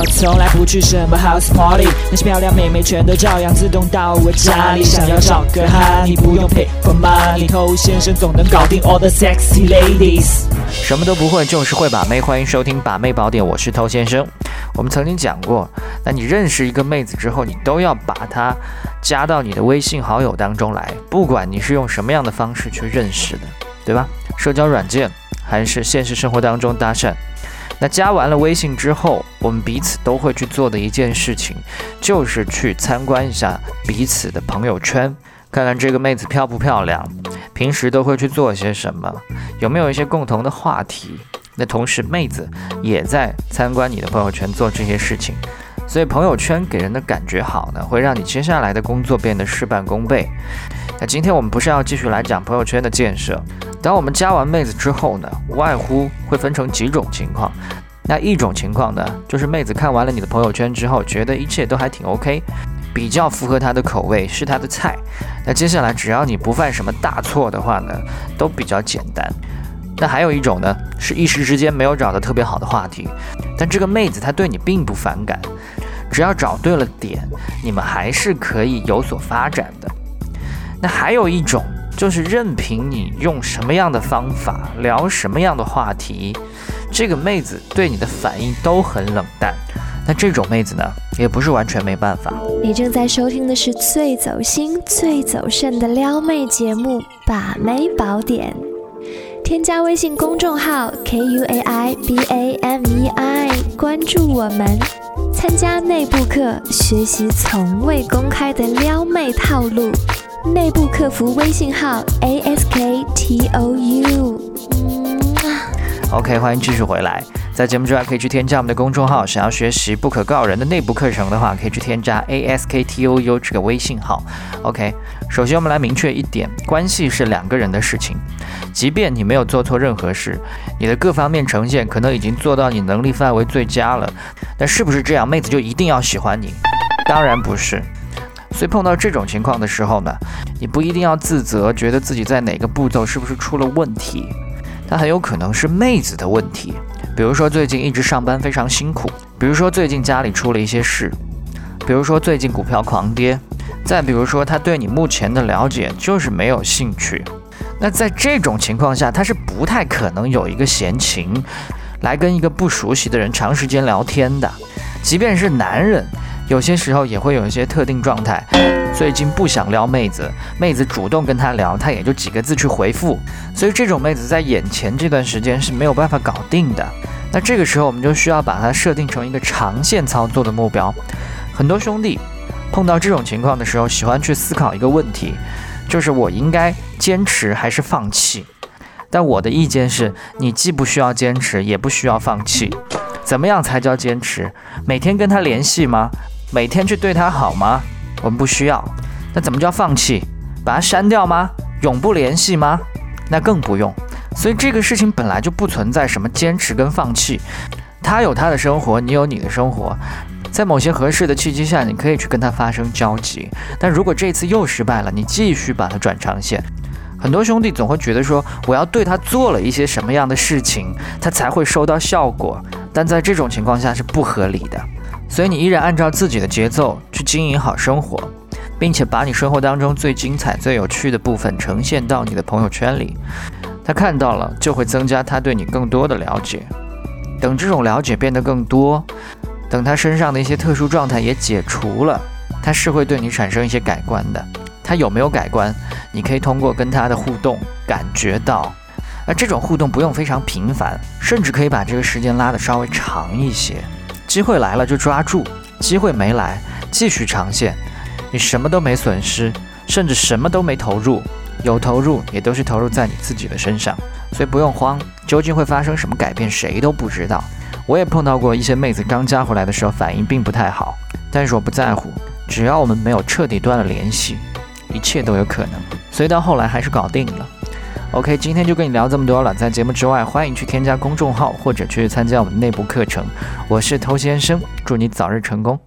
我从来不去什么 house party，那些漂亮妹妹全都照样自动到我家里。想要找个哈，你不用 pay for money，偷先生总能搞定 all the sexy ladies。什么都不会，就是会把妹。欢迎收听《把妹宝典》，我是偷先生。我们曾经讲过，那你认识一个妹子之后，你都要把她加到你的微信好友当中来，不管你是用什么样的方式去认识的，对吧？社交软件还是现实生活当中搭讪。那加完了微信之后，我们彼此都会去做的一件事情，就是去参观一下彼此的朋友圈，看看这个妹子漂不漂亮，平时都会去做些什么，有没有一些共同的话题。那同时，妹子也在参观你的朋友圈做这些事情，所以朋友圈给人的感觉好呢，会让你接下来的工作变得事半功倍。那今天我们不是要继续来讲朋友圈的建设？当我们加完妹子之后呢，无外乎会分成几种情况。那一种情况呢，就是妹子看完了你的朋友圈之后，觉得一切都还挺 OK，比较符合她的口味，是她的菜。那接下来只要你不犯什么大错的话呢，都比较简单。那还有一种呢，是一时之间没有找到特别好的话题，但这个妹子她对你并不反感，只要找对了点，你们还是可以有所发展的。那还有一种，就是任凭你用什么样的方法聊什么样的话题，这个妹子对你的反应都很冷淡。那这种妹子呢，也不是完全没办法。你正在收听的是最走心、最走肾的撩妹节目《把妹宝典》。添加微信公众号 k u a i b a m e i，关注我们，参加内部课，学习从未公开的撩妹套路。内部客服微信号 a s k t o u。OK，欢迎继续回来。在节目之外，可以去添加我们的公众号。想要学习不可告人的内部课程的话，可以去添加 A S K T O U 这个微信号。OK，首先我们来明确一点，关系是两个人的事情。即便你没有做错任何事，你的各方面呈现可能已经做到你能力范围最佳了，但是不是这样，妹子就一定要喜欢你？当然不是。所以碰到这种情况的时候呢，你不一定要自责，觉得自己在哪个步骤是不是出了问题，那很有可能是妹子的问题。比如说最近一直上班非常辛苦，比如说最近家里出了一些事，比如说最近股票狂跌，再比如说他对你目前的了解就是没有兴趣。那在这种情况下，他是不太可能有一个闲情来跟一个不熟悉的人长时间聊天的。即便是男人，有些时候也会有一些特定状态，最近不想撩妹子，妹子主动跟他聊，他也就几个字去回复。所以这种妹子在眼前这段时间是没有办法搞定的。那这个时候我们就需要把它设定成一个长线操作的目标。很多兄弟碰到这种情况的时候，喜欢去思考一个问题。就是我应该坚持还是放弃？但我的意见是，你既不需要坚持，也不需要放弃。怎么样才叫坚持？每天跟他联系吗？每天去对他好吗？我们不需要。那怎么叫放弃？把它删掉吗？永不联系吗？那更不用。所以这个事情本来就不存在什么坚持跟放弃。他有他的生活，你有你的生活。在某些合适的契机下，你可以去跟他发生交集。但如果这次又失败了，你继续把他转长线。很多兄弟总会觉得说，我要对他做了一些什么样的事情，他才会收到效果。但在这种情况下是不合理的。所以你依然按照自己的节奏去经营好生活，并且把你生活当中最精彩、最有趣的部分呈现到你的朋友圈里。他看到了，就会增加他对你更多的了解。等这种了解变得更多。等他身上的一些特殊状态也解除了，他是会对你产生一些改观的。他有没有改观？你可以通过跟他的互动感觉到。而这种互动不用非常频繁，甚至可以把这个时间拉得稍微长一些。机会来了就抓住，机会没来继续长线。你什么都没损失，甚至什么都没投入，有投入也都是投入在你自己的身上，所以不用慌。究竟会发生什么改变，谁都不知道。我也碰到过一些妹子刚加回来的时候反应并不太好，但是我不在乎，只要我们没有彻底断了联系，一切都有可能。所以到后来还是搞定了。OK，今天就跟你聊这么多了。在节目之外，欢迎去添加公众号或者去参加我们内部课程。我是偷先生，祝你早日成功。